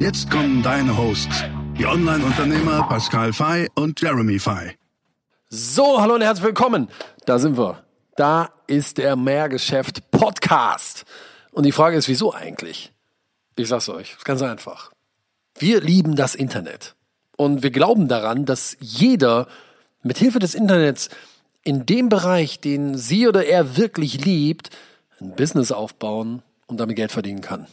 Jetzt kommen deine Hosts, die Online-Unternehmer Pascal Fay und Jeremy Fay. So, hallo und herzlich willkommen. Da sind wir. Da ist der Mehrgeschäft Podcast. Und die Frage ist, wieso eigentlich? Ich sag's euch, ist ganz einfach. Wir lieben das Internet. Und wir glauben daran, dass jeder mit Hilfe des Internets in dem Bereich, den sie oder er wirklich liebt, ein Business aufbauen und damit Geld verdienen kann.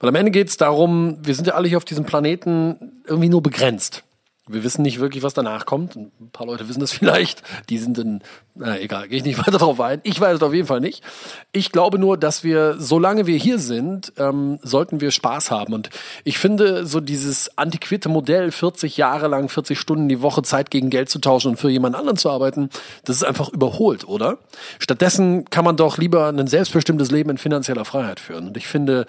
Weil am Ende geht es darum, wir sind ja alle hier auf diesem Planeten irgendwie nur begrenzt. Wir wissen nicht wirklich, was danach kommt. Ein paar Leute wissen das vielleicht. Die sind dann, na egal, gehe ich nicht weiter darauf ein. Ich weiß es auf jeden Fall nicht. Ich glaube nur, dass wir, solange wir hier sind, ähm, sollten wir Spaß haben. Und ich finde, so dieses antiquierte Modell, 40 Jahre lang, 40 Stunden die Woche Zeit gegen Geld zu tauschen und für jemand anderen zu arbeiten, das ist einfach überholt, oder? Stattdessen kann man doch lieber ein selbstbestimmtes Leben in finanzieller Freiheit führen. Und ich finde,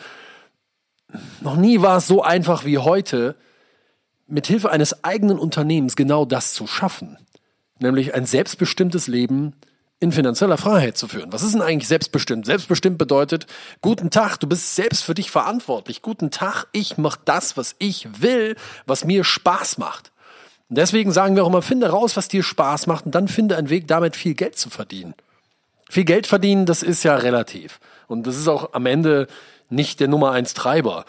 noch nie war es so einfach wie heute, mit Hilfe eines eigenen Unternehmens genau das zu schaffen. Nämlich ein selbstbestimmtes Leben in finanzieller Freiheit zu führen. Was ist denn eigentlich selbstbestimmt? Selbstbestimmt bedeutet, guten Tag, du bist selbst für dich verantwortlich. Guten Tag, ich mache das, was ich will, was mir Spaß macht. Und deswegen sagen wir auch immer, finde raus, was dir Spaß macht und dann finde einen Weg, damit viel Geld zu verdienen. Viel Geld verdienen, das ist ja relativ. Und das ist auch am Ende nicht der Nummer eins Treiber.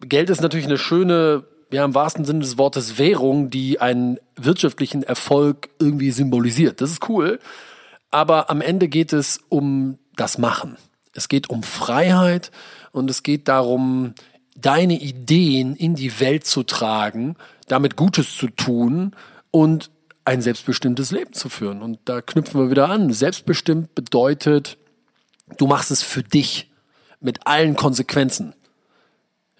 Geld ist natürlich eine schöne, ja im wahrsten Sinne des Wortes Währung, die einen wirtschaftlichen Erfolg irgendwie symbolisiert. Das ist cool. Aber am Ende geht es um das Machen. Es geht um Freiheit und es geht darum, deine Ideen in die Welt zu tragen, damit Gutes zu tun und ein selbstbestimmtes Leben zu führen. Und da knüpfen wir wieder an. Selbstbestimmt bedeutet, du machst es für dich mit allen Konsequenzen.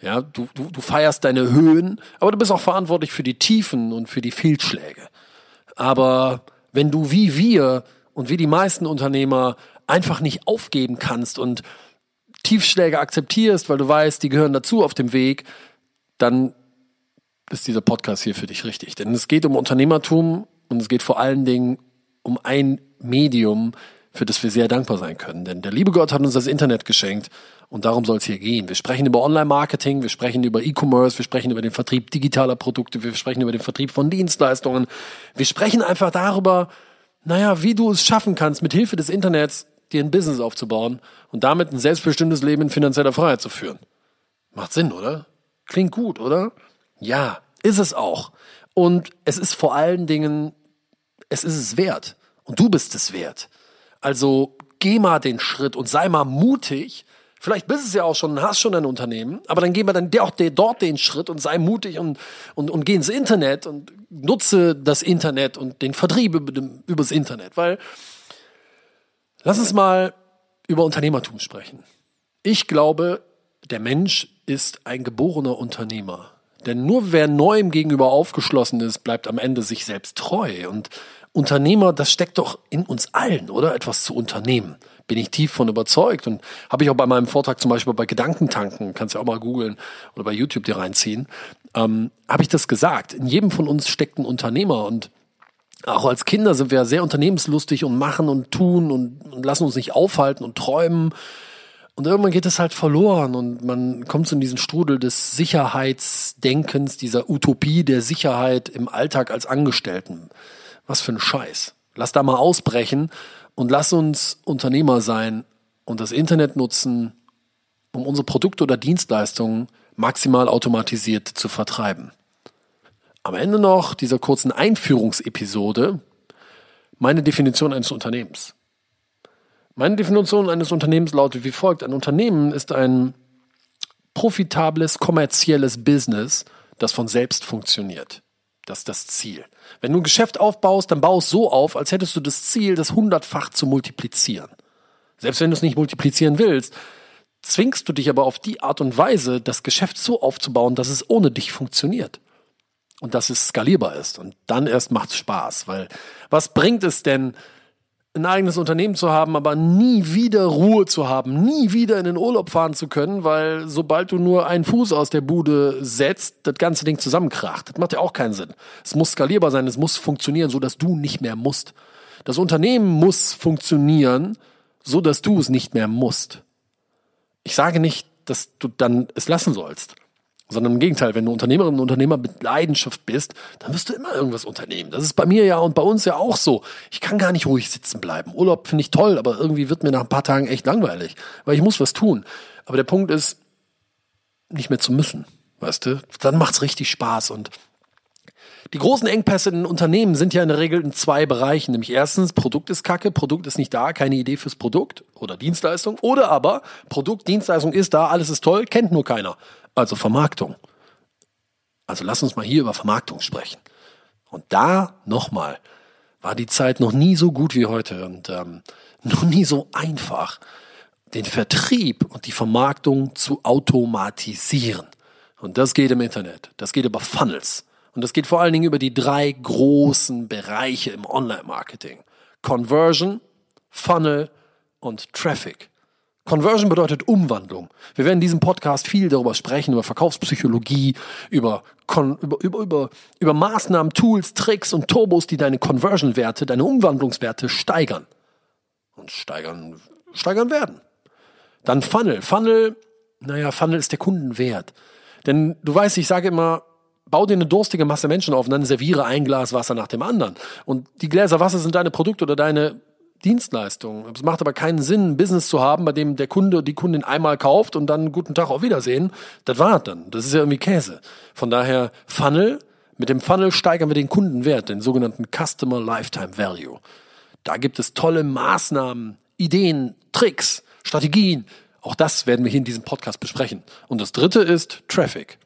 Ja, du, du, du feierst deine Höhen, aber du bist auch verantwortlich für die Tiefen und für die Fehlschläge. Aber wenn du wie wir und wie die meisten Unternehmer einfach nicht aufgeben kannst und Tiefschläge akzeptierst, weil du weißt, die gehören dazu auf dem Weg, dann ist dieser Podcast hier für dich richtig. Denn es geht um Unternehmertum und es geht vor allen Dingen um ein Medium, für das wir sehr dankbar sein können. Denn der liebe Gott hat uns das Internet geschenkt und darum soll es hier gehen. Wir sprechen über Online-Marketing, wir sprechen über E-Commerce, wir sprechen über den Vertrieb digitaler Produkte, wir sprechen über den Vertrieb von Dienstleistungen. Wir sprechen einfach darüber, naja, wie du es schaffen kannst, mit Hilfe des Internets dir ein Business aufzubauen und damit ein selbstbestimmtes Leben in finanzieller Freiheit zu führen. Macht Sinn, oder? Klingt gut, oder? Ja, ist es auch. Und es ist vor allen Dingen, es ist es wert. Und du bist es wert. Also geh mal den Schritt und sei mal mutig. Vielleicht bist es ja auch schon, hast schon ein Unternehmen, aber dann geh mal dann auch dort den Schritt und sei mutig und, und, und geh ins Internet und nutze das Internet und den Vertrieb über übers Internet. Weil, lass uns mal über Unternehmertum sprechen. Ich glaube, der Mensch ist ein geborener Unternehmer. Denn nur wer neuem gegenüber aufgeschlossen ist, bleibt am Ende sich selbst treu. Und Unternehmer, das steckt doch in uns allen, oder? Etwas zu unternehmen. Bin ich tief von überzeugt und habe ich auch bei meinem Vortrag zum Beispiel bei Gedankentanken, kannst ja auch mal googeln oder bei YouTube dir reinziehen, ähm, habe ich das gesagt. In jedem von uns steckt ein Unternehmer und auch als Kinder sind wir sehr unternehmenslustig und machen und tun und, und lassen uns nicht aufhalten und träumen. Und irgendwann geht es halt verloren und man kommt so in diesen Strudel des Sicherheitsdenkens, dieser Utopie der Sicherheit im Alltag als Angestellten. Was für ein Scheiß. Lass da mal ausbrechen und lass uns Unternehmer sein und das Internet nutzen, um unsere Produkte oder Dienstleistungen maximal automatisiert zu vertreiben. Am Ende noch dieser kurzen Einführungsepisode meine Definition eines Unternehmens. Meine Definition eines Unternehmens lautet wie folgt. Ein Unternehmen ist ein profitables, kommerzielles Business, das von selbst funktioniert. Das ist das Ziel. Wenn du ein Geschäft aufbaust, dann baust so auf, als hättest du das Ziel, das hundertfach zu multiplizieren. Selbst wenn du es nicht multiplizieren willst, zwingst du dich aber auf die Art und Weise, das Geschäft so aufzubauen, dass es ohne dich funktioniert. Und dass es skalierbar ist. Und dann erst macht es Spaß. Weil was bringt es denn, ein eigenes Unternehmen zu haben, aber nie wieder Ruhe zu haben, nie wieder in den Urlaub fahren zu können, weil sobald du nur einen Fuß aus der Bude setzt, das ganze Ding zusammenkracht. Das macht ja auch keinen Sinn. Es muss skalierbar sein, es muss funktionieren, so dass du nicht mehr musst. Das Unternehmen muss funktionieren, so dass du es nicht mehr musst. Ich sage nicht, dass du dann es lassen sollst. Sondern im Gegenteil, wenn du Unternehmerin und Unternehmer mit Leidenschaft bist, dann wirst du immer irgendwas unternehmen. Das ist bei mir ja und bei uns ja auch so. Ich kann gar nicht ruhig sitzen bleiben. Urlaub finde ich toll, aber irgendwie wird mir nach ein paar Tagen echt langweilig, weil ich muss was tun. Aber der Punkt ist, nicht mehr zu müssen, weißt du? Dann macht's richtig Spaß und die großen Engpässe in Unternehmen sind ja in der Regel in zwei Bereichen. Nämlich erstens, Produkt ist kacke, Produkt ist nicht da, keine Idee fürs Produkt oder Dienstleistung. Oder aber, Produkt, Dienstleistung ist da, alles ist toll, kennt nur keiner. Also Vermarktung. Also lass uns mal hier über Vermarktung sprechen. Und da nochmal, war die Zeit noch nie so gut wie heute und ähm, noch nie so einfach, den Vertrieb und die Vermarktung zu automatisieren. Und das geht im Internet. Das geht über Funnels. Und das geht vor allen Dingen über die drei großen Bereiche im Online-Marketing. Conversion, Funnel und Traffic. Conversion bedeutet Umwandlung. Wir werden in diesem Podcast viel darüber sprechen, über Verkaufspsychologie, über, über, über, über, über Maßnahmen, Tools, Tricks und Turbos, die deine Conversion-Werte, deine Umwandlungswerte steigern. Und steigern, steigern werden. Dann Funnel. Funnel, naja, Funnel ist der Kundenwert. Denn du weißt, ich sage immer, bau dir eine durstige Masse Menschen auf und dann serviere ein Glas Wasser nach dem anderen. Und die Gläser Wasser sind deine Produkte oder deine Dienstleistung. Es macht aber keinen Sinn, ein Business zu haben, bei dem der Kunde, die Kundin einmal kauft und dann guten Tag auf Wiedersehen. Das war dann. Das ist ja irgendwie Käse. Von daher Funnel. Mit dem Funnel steigern wir den Kundenwert, den sogenannten Customer Lifetime Value. Da gibt es tolle Maßnahmen, Ideen, Tricks, Strategien. Auch das werden wir hier in diesem Podcast besprechen. Und das dritte ist Traffic.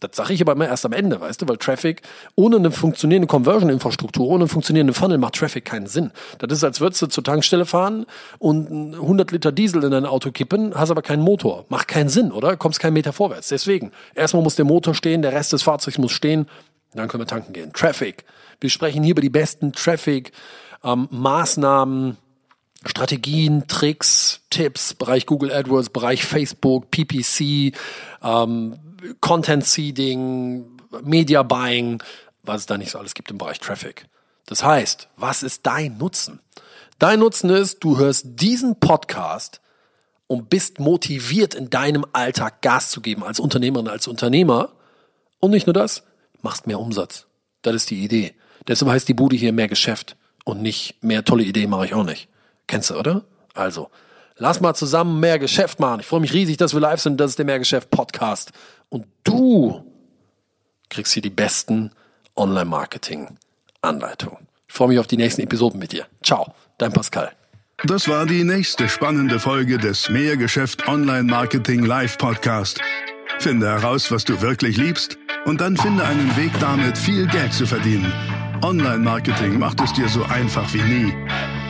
Das sage ich aber immer erst am Ende, weißt du, weil Traffic ohne eine funktionierende Conversion-Infrastruktur, ohne einen funktionierenden Funnel macht Traffic keinen Sinn. Das ist, als würdest du zur Tankstelle fahren und 100 Liter Diesel in dein Auto kippen, hast aber keinen Motor. Macht keinen Sinn, oder? Kommst keinen Meter vorwärts. Deswegen, erstmal muss der Motor stehen, der Rest des Fahrzeugs muss stehen, dann können wir tanken gehen. Traffic. Wir sprechen hier über die besten Traffic-Maßnahmen, ähm, Strategien, Tricks, Tipps, Bereich Google AdWords, Bereich Facebook, PPC, ähm, Content Seeding, Media Buying, was es da nicht so alles gibt im Bereich Traffic. Das heißt, was ist dein Nutzen? Dein Nutzen ist, du hörst diesen Podcast und bist motiviert in deinem Alltag Gas zu geben als Unternehmerin, als Unternehmer. Und nicht nur das, machst mehr Umsatz. Das ist die Idee. Deshalb heißt die Bude hier mehr Geschäft und nicht mehr tolle Ideen mache ich auch nicht. Kennst du, oder? Also, lass mal zusammen mehr Geschäft machen. Ich freue mich riesig, dass wir live sind. Das ist der Mehrgeschäft Podcast. Und du kriegst hier die besten Online-Marketing-Anleitungen. Ich freue mich auf die nächsten Episoden mit dir. Ciao, dein Pascal. Das war die nächste spannende Folge des Mehrgeschäft Online Marketing Live Podcast. Finde heraus, was du wirklich liebst und dann finde einen Weg damit, viel Geld zu verdienen. Online Marketing macht es dir so einfach wie nie.